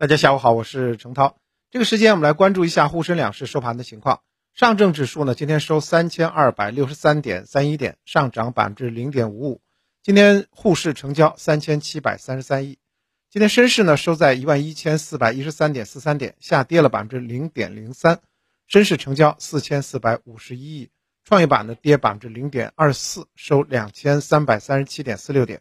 大家下午好，我是程涛。这个时间我们来关注一下沪深两市收盘的情况。上证指数呢，今天收三千二百六十三点三一点，上涨百分之零点五五。今天沪市成交三千七百三十三亿。今天深市呢收在一万一千四百一十三点四三点，下跌了百分之零点零三。深市成交四千四百五十一亿。创业板呢跌百分之零点二四，收两千三百三十七点四六点。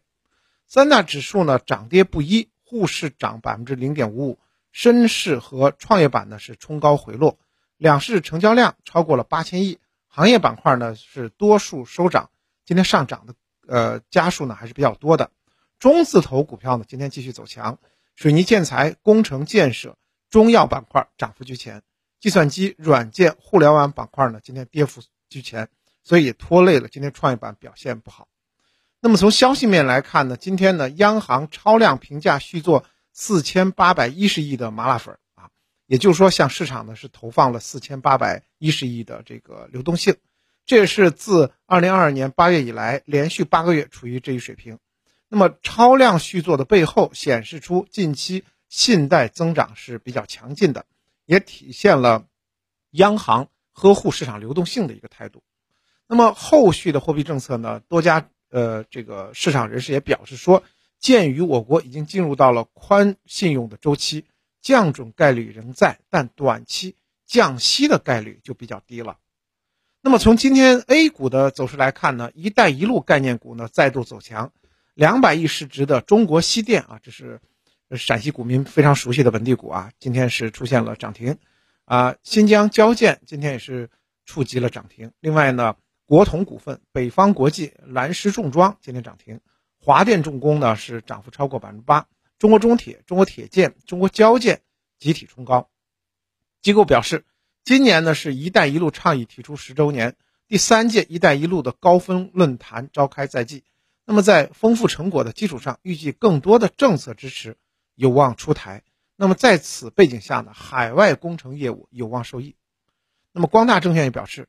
三大指数呢涨跌不一。沪市涨百分之零点五五，深市和创业板呢是冲高回落，两市成交量超过了八千亿，行业板块呢是多数收涨，今天上涨的呃家数呢还是比较多的，中字头股票呢今天继续走强，水泥建材、工程建设、中药板块涨幅居前，计算机、软件、互联网板块呢今天跌幅居前，所以拖累了今天创业板表现不好。那么从消息面来看呢，今天呢，央行超量评价续做四千八百一十亿的麻辣粉儿啊，也就是说向市场呢是投放了四千八百一十亿的这个流动性，这也是自二零二二年八月以来连续八个月处于这一水平。那么超量续作的背后显示出近期信贷增长是比较强劲的，也体现了央行呵护市场流动性的一个态度。那么后续的货币政策呢，多家。呃，这个市场人士也表示说，鉴于我国已经进入到了宽信用的周期，降准概率仍在，但短期降息的概率就比较低了。那么从今天 A 股的走势来看呢，“一带一路”概念股呢再度走强，两百亿市值的中国西电啊，这是陕西股民非常熟悉的本地股啊，今天是出现了涨停，啊，新疆交建今天也是触及了涨停。另外呢。国统股份、北方国际、蓝狮重装今天涨停，华电重工呢是涨幅超过百分之八，中国中铁、中国铁建、中国交建集体冲高。机构表示，今年呢是一带一路倡议提出十周年，第三届一带一路的高峰论坛召开在即。那么在丰富成果的基础上，预计更多的政策支持有望出台。那么在此背景下呢，海外工程业务有望受益。那么光大证券也表示。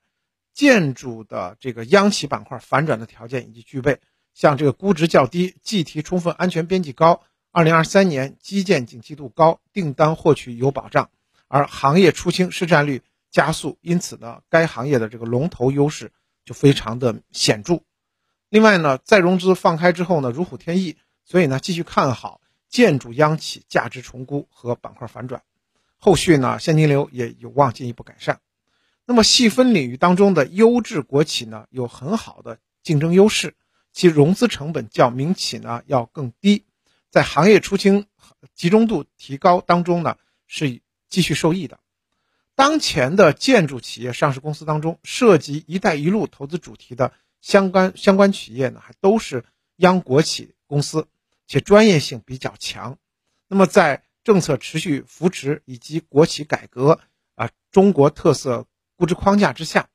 建筑的这个央企板块反转的条件已经具备，像这个估值较低、计提充分、安全边际高，二零二三年基建景气度高，订单获取有保障，而行业出清市占率加速，因此呢，该行业的这个龙头优势就非常的显著。另外呢，再融资放开之后呢，如虎添翼，所以呢，继续看好建筑央企价值重估和板块反转，后续呢，现金流也有望进一步改善。那么细分领域当中的优质国企呢，有很好的竞争优势，其融资成本较民企呢要更低，在行业出清集中度提高当中呢是继续受益的。当前的建筑企业上市公司当中，涉及“一带一路”投资主题的相关相关企业呢，还都是央国企公司，且专业性比较强。那么在政策持续扶持以及国企改革啊，中国特色。估值框架之下，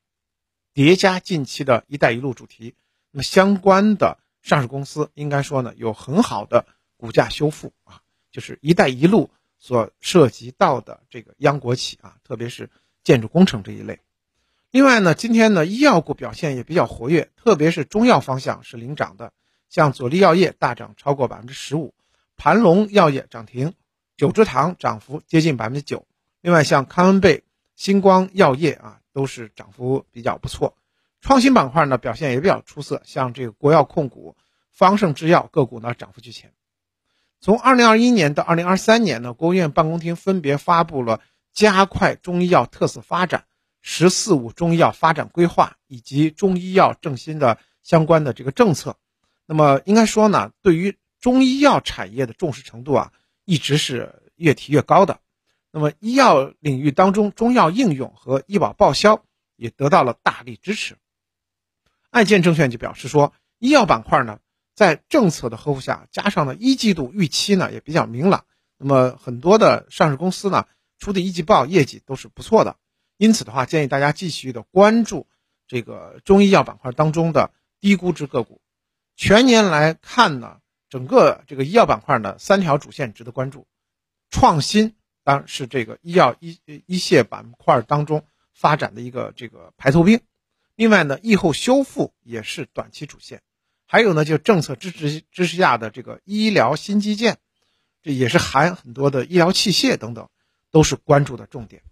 叠加近期的一带一路主题，那么相关的上市公司应该说呢有很好的股价修复啊，就是一带一路所涉及到的这个央国企啊，特别是建筑工程这一类。另外呢，今天呢医药股表现也比较活跃，特别是中药方向是领涨的，像佐利药业大涨超过百分之十五，盘龙药业涨停，九芝堂涨幅接近百分之九。另外像康恩贝。星光药业啊，都是涨幅比较不错。创新板块呢表现也比较出色，像这个国药控股、方盛制药个股呢涨幅居前。从二零二一年到二零二三年呢，国务院办公厅分别发布了加快中医药特色发展、十四五中医药发展规划以及中医药振兴的相关的这个政策。那么应该说呢，对于中医药产业的重视程度啊，一直是越提越高的。那么，医药领域当中，中药应用和医保报销也得到了大力支持。爱建证券就表示说，医药板块呢，在政策的呵护下，加上呢一季度预期呢也比较明朗，那么很多的上市公司呢出的一季报业绩都是不错的。因此的话，建议大家继续的关注这个中医药板块当中的低估值个股。全年来看呢，整个这个医药板块呢，三条主线值得关注：创新。当然是这个医药一一线板块当中发展的一个这个排头兵，另外呢，疫后修复也是短期主线，还有呢，就政策支持支持下的这个医疗新基建，这也是含很多的医疗器械等等，都是关注的重点。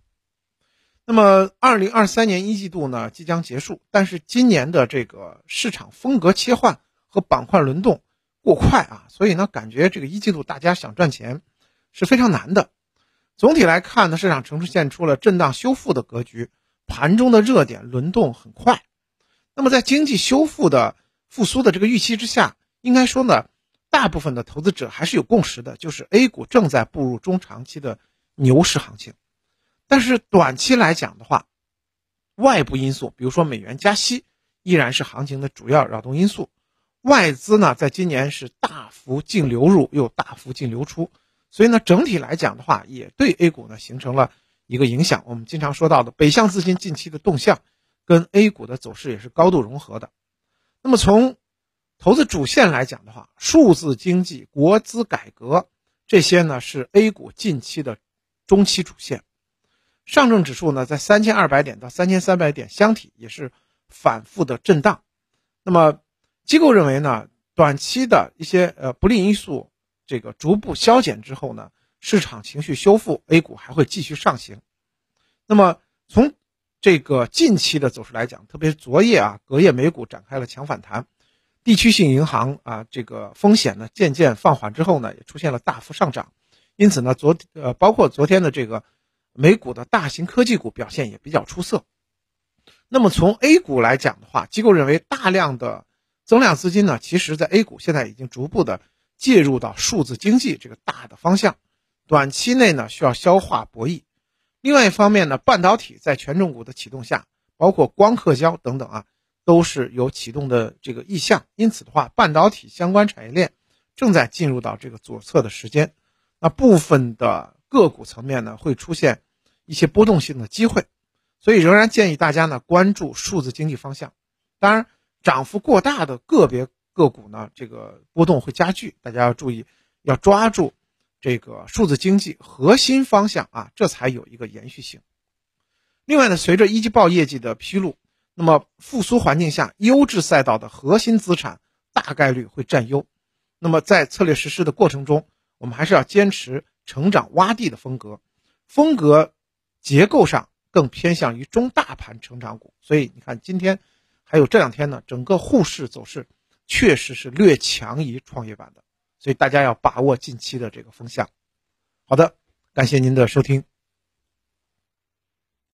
那么，二零二三年一季度呢即将结束，但是今年的这个市场风格切换和板块轮动过快啊，所以呢，感觉这个一季度大家想赚钱是非常难的。总体来看呢，市场呈现出了震荡修复的格局，盘中的热点轮动很快。那么，在经济修复的复苏的这个预期之下，应该说呢，大部分的投资者还是有共识的，就是 A 股正在步入中长期的牛市行情。但是短期来讲的话，外部因素，比如说美元加息，依然是行情的主要扰动因素。外资呢，在今年是大幅净流入又大幅净流出，所以呢，整体来讲的话，也对 A 股呢形成了一个影响。我们经常说到的北向资金近期的动向，跟 A 股的走势也是高度融合的。那么从投资主线来讲的话，数字经济、国资改革这些呢，是 A 股近期的中期主线。上证指数呢，在三千二百点到三千三百点箱体也是反复的震荡。那么，机构认为呢，短期的一些呃不利因素这个逐步消减之后呢，市场情绪修复，A 股还会继续上行。那么，从这个近期的走势来讲，特别是昨夜啊，隔夜美股展开了强反弹，地区性银行啊这个风险呢渐渐放缓之后呢，也出现了大幅上涨。因此呢，昨呃包括昨天的这个。美股的大型科技股表现也比较出色。那么从 A 股来讲的话，机构认为大量的增量资金呢，其实在 A 股现在已经逐步的介入到数字经济这个大的方向，短期内呢需要消化博弈。另外一方面呢，半导体在权重股的启动下，包括光刻胶等等啊，都是有启动的这个意向。因此的话，半导体相关产业链正在进入到这个左侧的时间。那部分的。个股层面呢会出现一些波动性的机会，所以仍然建议大家呢关注数字经济方向。当然，涨幅过大的个别个股呢，这个波动会加剧，大家要注意，要抓住这个数字经济核心方向啊，这才有一个延续性。另外呢，随着一季报业绩的披露，那么复苏环境下，优质赛道的核心资产大概率会占优。那么在策略实施的过程中，我们还是要坚持。成长洼地的风格，风格结构上更偏向于中大盘成长股，所以你看今天还有这两天呢，整个沪市走势确实是略强于创业板的，所以大家要把握近期的这个风向。好的，感谢您的收听。